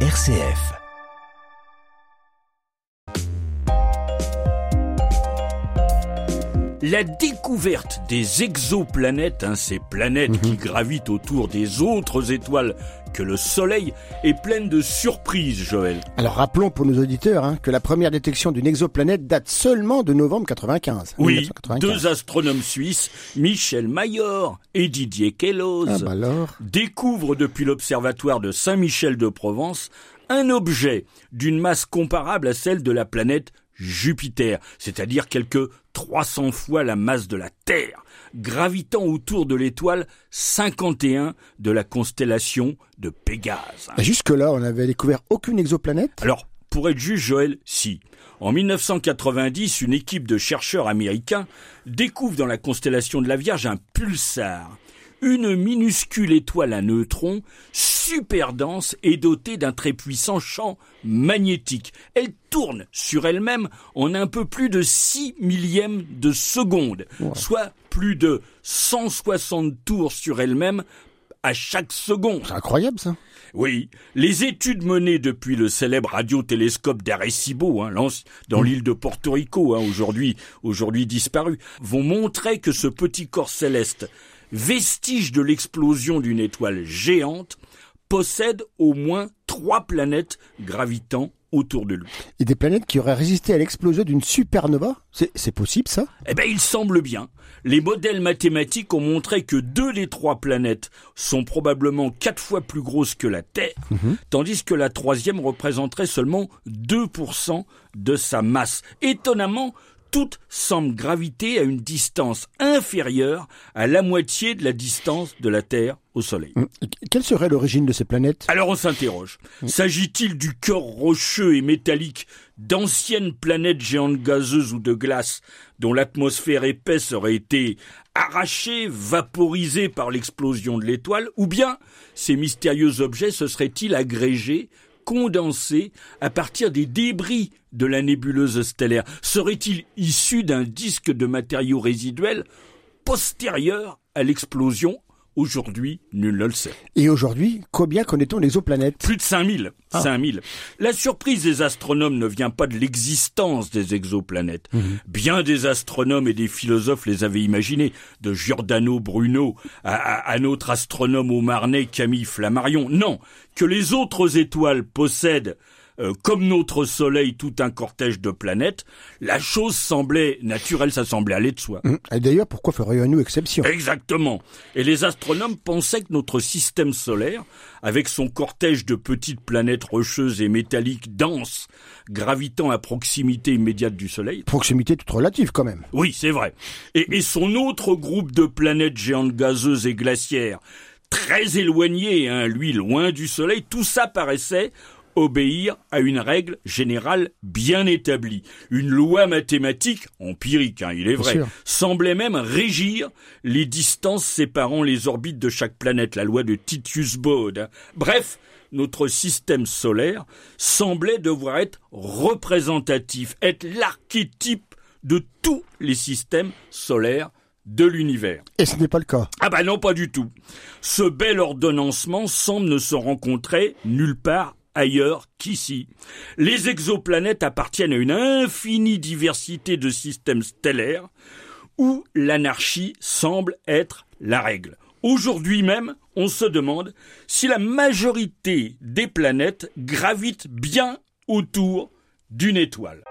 RCF. La découverte des exoplanètes, hein, ces planètes qui gravitent autour des autres étoiles que le Soleil, est pleine de surprises, Joël. Alors rappelons pour nos auditeurs hein, que la première détection d'une exoplanète date seulement de novembre 95. Oui, 1995. deux astronomes suisses, Michel Mayor et Didier Queloz, Ah bah découvrent depuis l'observatoire de Saint-Michel de Provence un objet d'une masse comparable à celle de la planète Jupiter, c'est-à-dire quelques 300 fois la masse de la Terre, gravitant autour de l'étoile 51 de la constellation de Pégase. Bah, Jusque-là, on n'avait découvert aucune exoplanète Alors, pour être juste, Joël, si. En 1990, une équipe de chercheurs américains découvre dans la constellation de la Vierge un pulsar, une minuscule étoile à neutrons super dense et dotée d'un très puissant champ magnétique. Elle tourne sur elle-même en un peu plus de 6 millièmes de seconde, soit plus de 160 tours sur elle-même à chaque seconde. C'est incroyable ça. Oui, les études menées depuis le célèbre radiotélescope d'Arecibo, hein, dans l'île de Porto Rico, hein, aujourd'hui, aujourd'hui disparu, vont montrer que ce petit corps céleste, vestige de l'explosion d'une étoile géante, possède au moins trois planètes gravitant autour de lui. Et des planètes qui auraient résisté à l'explosion d'une supernova? C'est possible ça? Eh ben, il semble bien. Les modèles mathématiques ont montré que deux des trois planètes sont probablement quatre fois plus grosses que la Terre, tandis que la troisième représenterait seulement 2% de sa masse. Étonnamment, toutes semblent graviter à une distance inférieure à la moitié de la distance de la Terre au Soleil. Et Quelle serait l'origine de ces planètes? Alors on s'interroge. S'agit-il du cœur rocheux et métallique d'anciennes planètes géantes gazeuses ou de glace dont l'atmosphère épaisse aurait été arrachée, vaporisée par l'explosion de l'étoile Ou bien ces mystérieux objets se seraient-ils agrégés condensés à partir des débris de la nébuleuse stellaire. Seraient-ils issus d'un disque de matériaux résiduels postérieur à l'explosion Aujourd'hui, nul ne le sait. Et aujourd'hui, combien connaît-on d'exoplanètes Plus de 5000. 5000. La surprise des astronomes ne vient pas de l'existence des exoplanètes. Bien des astronomes et des philosophes les avaient imaginées, de Giordano Bruno à, à- à notre astronome au Marnay Camille Flammarion. Non, que les autres étoiles possèdent euh, comme notre Soleil tout un cortège de planètes, la chose semblait naturelle, ça semblait aller de soi. Hum, Et d'ailleurs, pourquoi ferions-nous exception? Exactement. Et les astronomes pensaient que notre système solaire, avec son cortège de petites planètes rocheuses et métalliques denses, gravitant à proximité immédiate du Soleil, Proximité toute relative quand même. oui, c'est vrai, et, et son autre groupe de planètes géantes gazeuses et glaciaires, très éloignées, hein, lui, loin du Soleil, tout ça paraissait obéir à une règle générale bien établie, une loi mathématique empirique, hein, il est vrai, semblait même régir les distances séparant les orbites de chaque planète, la loi de Titius-Bode. hein. Bref, notre système solaire semblait devoir être représentatif, être l'archétype de tous les systèmes solaires de l'univers. Et ce n'est pas le cas. Ah bah non, pas du tout. Ce bel ordonnancement semble ne se rencontrer nulle part ailleurs qu'ici. Les exoplanètes appartiennent à une infinie diversité de systèmes stellaires où l'anarchie semble être la règle. Aujourd'hui même, on se demande si la majorité des planètes gravitent bien autour d'une étoile.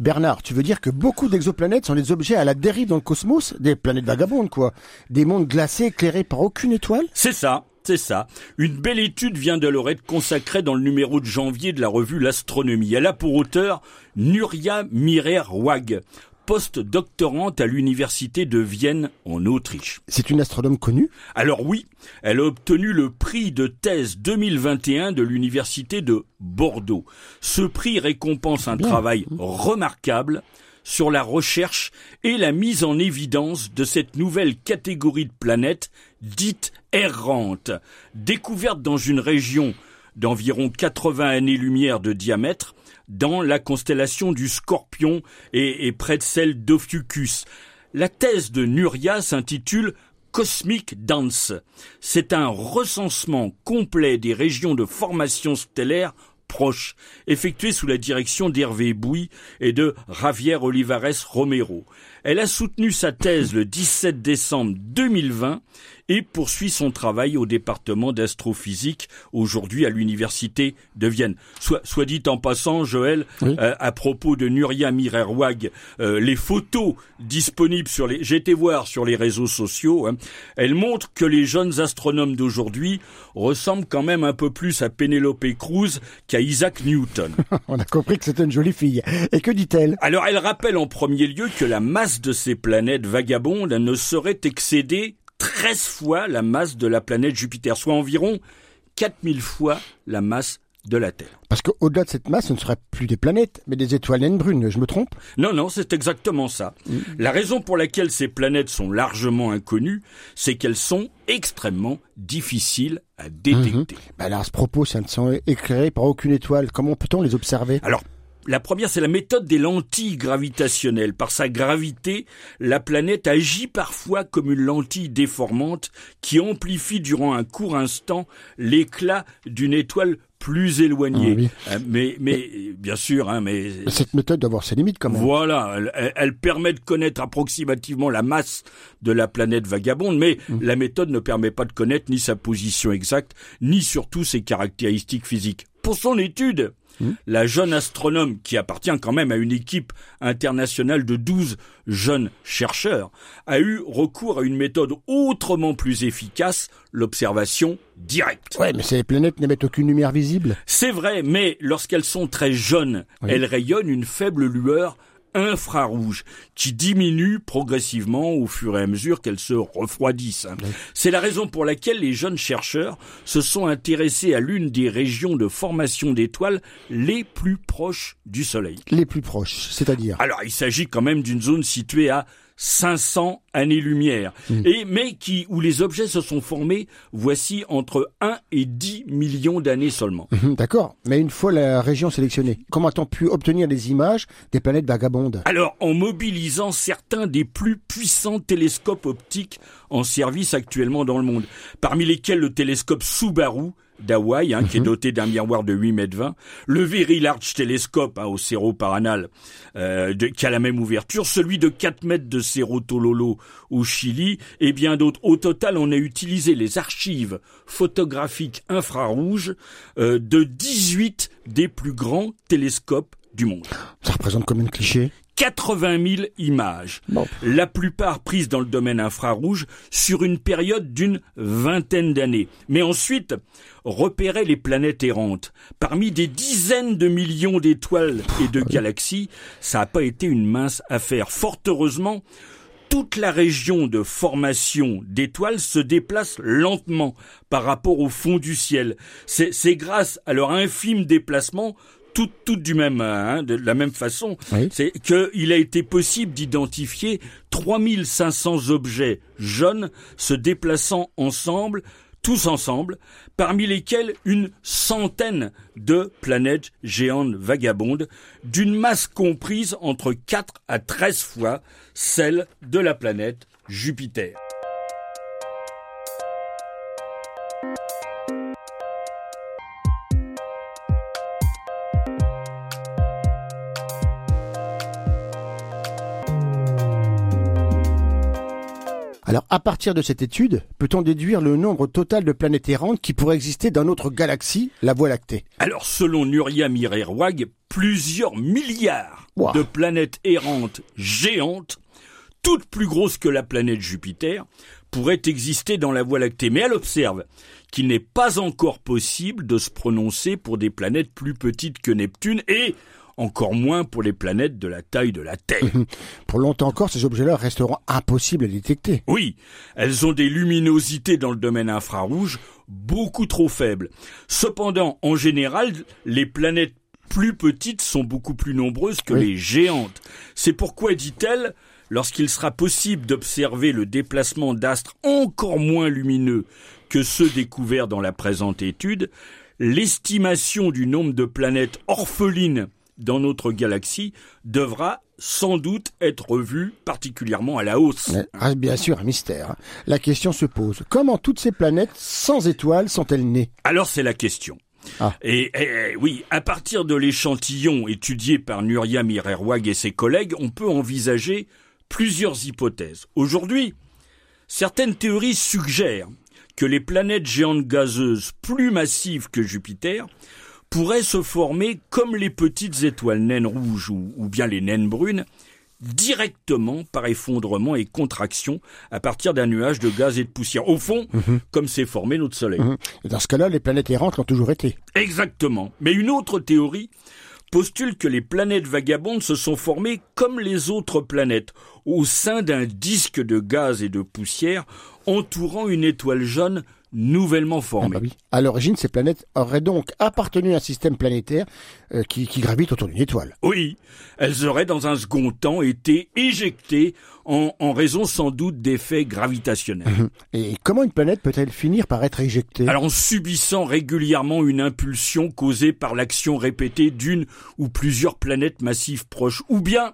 Bernard, tu veux dire que beaucoup d'exoplanètes sont des objets à la dérive dans le cosmos? Des planètes vagabondes, quoi. Des mondes glacés éclairés par aucune étoile? C'est ça, c'est ça. Une belle étude vient de leur être consacrée dans le numéro de janvier de la revue L'Astronomie. Elle a pour auteur Nuria Mirer-Wag, post-doctorante à l'université de Vienne en Autriche. C'est une astronome connue? Alors oui, elle a obtenu le prix de thèse 2021 de l'université de Bordeaux. Ce prix récompense un travail remarquable sur la recherche et la mise en évidence de cette nouvelle catégorie de planètes dites errantes, découverte dans une région d'environ 80 années-lumière de diamètre dans la constellation du Scorpion et, près de celle d'Ophiuchus. La thèse de Nuria s'intitule Cosmic Dance. C'est un recensement complet des régions de formation stellaire proches, effectué sous la direction d'Hervé Bouy et de Javier Olivares Romero. Elle a soutenu sa thèse le 17 décembre 2020 et poursuit son travail au département d'astrophysique, aujourd'hui à l'université de Vienne. Soit, soit dit en passant, Joël, euh, à propos de Nuria Mirerwag, euh, les photos disponibles sur les, été voir sur les réseaux sociaux, hein, elles montrent que les jeunes astronomes d'aujourd'hui ressemblent quand même un peu plus à Penelope Cruz qu'à Isaac Newton. On a compris que c'était une jolie fille. Et que dit-elle? Alors elle rappelle en premier lieu que la masse de ces planètes vagabondes ne saurait excéder 13 fois la masse de la planète Jupiter, soit environ 4000 fois la masse de la Terre. Parce qu'au-delà de cette masse, ce ne serait plus des planètes, mais des étoiles naines brunes, je me trompe? Non, non, c'est exactement ça. La raison pour laquelle ces planètes sont largement inconnues, c'est qu'elles sont extrêmement difficiles à détecter. Mm alors à ce propos, ça ne sont éclairées par aucune étoile. Comment peut-on les observer? Alors, la première, c'est la méthode des lentilles gravitationnelles. Par sa gravité, la planète agit parfois comme une lentille déformante qui amplifie durant un court instant l'éclat d'une étoile plus éloignée. Ah euh, mais, mais, bien sûr, hein, mais... Cette méthode doit avoir ses limites quand même. Voilà, elle, permet de connaître approximativement la masse de la planète vagabonde, mais mmh. la méthode ne permet pas de connaître ni sa position exacte, ni surtout ses caractéristiques physiques. Pour son étude, Hmm. La jeune astronome, qui appartient quand même à une équipe internationale de 12 jeunes chercheurs, a eu recours à une méthode autrement plus efficace, l'observation directe. Ouais, mais ces planètes n'émettent aucune lumière visible. C'est vrai, mais lorsqu'elles sont très jeunes, elles rayonnent une faible lueur infrarouge qui diminue progressivement au fur et à mesure qu'elles se refroidissent. C'est la raison pour laquelle les jeunes chercheurs se sont intéressés à l'une des régions de formation d'étoiles les plus proches du Soleil. Les plus proches, c'est-à-dire? Alors, il s'agit quand même d'une zone située à 500 années-lumière, hmm. et mais qui où les objets se sont formés, voici entre 1 et 10 millions d'années seulement. D'accord, mais une fois la région sélectionnée, comment a-t-on pu obtenir des images des planètes vagabondes? Alors, en mobilisant certains des plus puissants télescopes optiques en service actuellement dans le monde, parmi lesquels le télescope Subaru d'Hawaï, hein, qui est mhm. doté d'un miroir de 8 mètres 20, le Very Large Telescope hein, au Cerro Paranal, euh, qui a la même ouverture, celui de 4 mètres de Cerro Tololo au Chili, et bien d'autres. Au total, on a utilisé les archives photographiques infrarouges euh, de 18 des plus grands télescopes du monde. Ça représente combien de clichés 80 000 images, la plupart prises dans le domaine infrarouge sur une période d'une vingtaine d'années. Mais ensuite, repérer les planètes errantes. Parmi des dizaines de millions d'étoiles et de galaxies, ça n'a pas été une mince affaire. Fort heureusement, toute la région de formation d'étoiles se déplace lentement par rapport au fond du ciel. C'est grâce à leur infime déplacement toutes, du même, hein, de la même façon, c'est qu'il a été possible d'identifier 3500 objets jeunes se déplaçant ensemble, tous ensemble, parmi lesquels une centaine de planètes géantes vagabondes, d'une masse comprise entre 4 à 13 fois celle de la planète Jupiter. Alors, à partir de cette étude, peut-on déduire le nombre total de planètes errantes qui pourraient exister dans notre galaxie, la Voie lactée? Alors, selon Nuria Mirerwag, plusieurs milliards de planètes errantes géantes, toutes plus grosses que la planète Jupiter, pourraient exister dans la Voie lactée. Mais elle observe qu'il n'est pas encore possible de se prononcer pour des planètes plus petites que Neptune et encore moins pour les planètes de la taille de la Terre. pour longtemps encore, ces objets-là resteront impossibles à détecter. Oui, elles ont des luminosités dans le domaine infrarouge beaucoup trop faibles. Cependant, en général, les planètes plus petites sont beaucoup plus nombreuses que les géantes. C'est pourquoi, dit-elle, lorsqu'il sera possible d'observer le déplacement d'astres encore moins lumineux que ceux découverts dans la présente étude, l'estimation du nombre de planètes orphelines dans notre galaxie devra sans doute être revue particulièrement à la hausse. Reste bien sûr un mystère. La question se pose. Comment toutes ces planètes sans étoiles sont-elles nées? Alors c'est la question. Ah. Et, et- oui, à partir de l'échantillon étudié par Nuria Mirerwag et ses collègues, on peut envisager plusieurs hypothèses. Aujourd'hui, certaines théories suggèrent que les planètes géantes gazeuses plus massives que Jupiter pourraient se former comme les petites étoiles naines rouges ou, ou bien les naines brunes, directement par effondrement et contraction à partir d'un nuage de gaz et de poussière. Au fond, comme s'est formé notre Soleil. Mhm. Et Dans ce cas-là, les planètes errantes ont toujours été. Exactement. Mais une autre théorie postule que les planètes vagabondes se sont formées comme les autres planètes, au sein d'un disque de gaz et de poussière entourant une étoile jaune nouvellement Ah formée. bah oui. À l'origine, ces planètes auraient donc appartenu à un système planétaire euh, qui, qui gravite autour d'une étoile. Oui, elles auraient dans un second temps été éjectées en, en raison sans doute d'effets gravitationnels. Et comment une planète peut-elle finir par être éjectée? Alors en subissant régulièrement une impulsion causée par l'action répétée d'une ou plusieurs planètes massives proches, ou bien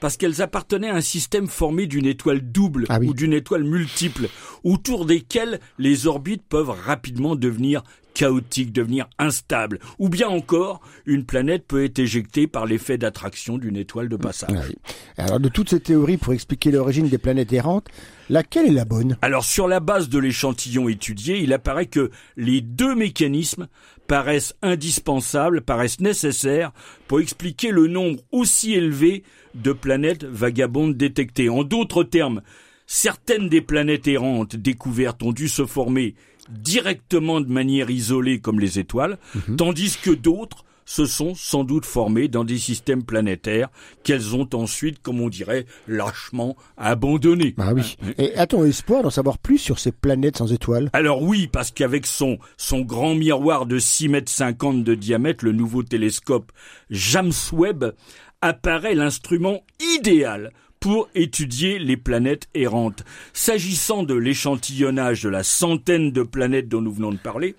parce qu'elles appartenaient à un système formé d'une étoile double Ah oui. ou d'une étoile multiple, autour desquelles les orbites peuvent rapidement devenir chaotiques, devenir instables, ou bien encore une planète peut être éjectée par l'effet d'attraction d'une étoile de passage. Oui. Alors de toutes ces théories pour expliquer l'origine des planètes errantes, laquelle est la bonne? Alors sur la base de l'échantillon étudié, il apparaît que les deux mécanismes paraissent indispensables, paraissent nécessaires pour expliquer le nombre aussi élevé de planètes vagabondes détectées. En d'autres termes, certaines des planètes errantes découvertes ont dû se former directement de manière isolée comme les étoiles, tandis que d'autres se sont sans doute formées dans des systèmes planétaires qu'elles ont ensuite, comme on dirait, lâchement abandonnés. Ah oui. Et a-t-on espoir d'en savoir plus sur ces planètes sans étoiles? Alors oui, parce qu'avec son, son grand miroir de 6 mètres 50 de diamètre, le nouveau télescope James Webb apparaît l'instrument idéal pour étudier les planètes errantes. S'agissant de l'échantillonnage de la centaine de planètes dont nous venons de parler,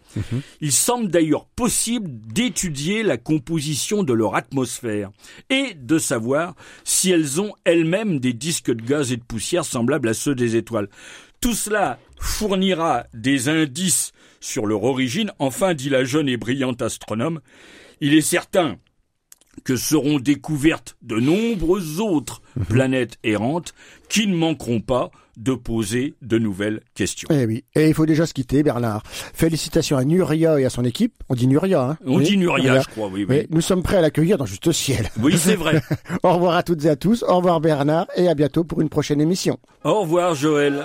il semble d'ailleurs possible d'étudier la composition de leur atmosphère et de savoir si elles ont elles-mêmes des disques de gaz et de poussière semblables à ceux des étoiles. Tout cela fournira des indices sur leur origine. Enfin, dit la jeune et brillante astronome, il est certain que seront découvertes de nombreuses autres planètes errantes qui ne manqueront pas de poser de nouvelles questions. Eh oui. Et il faut déjà se quitter, Bernard. Félicitations à Nuria et à son équipe. On dit Nuria, hein On Oui, dit Nuria, je crois, oui, oui. Mais nous sommes prêts à l'accueillir dans Juste Ciel. Oui, c'est vrai. Au revoir à toutes et à tous. Au revoir Bernard et à bientôt pour une prochaine émission. Au revoir, Joël.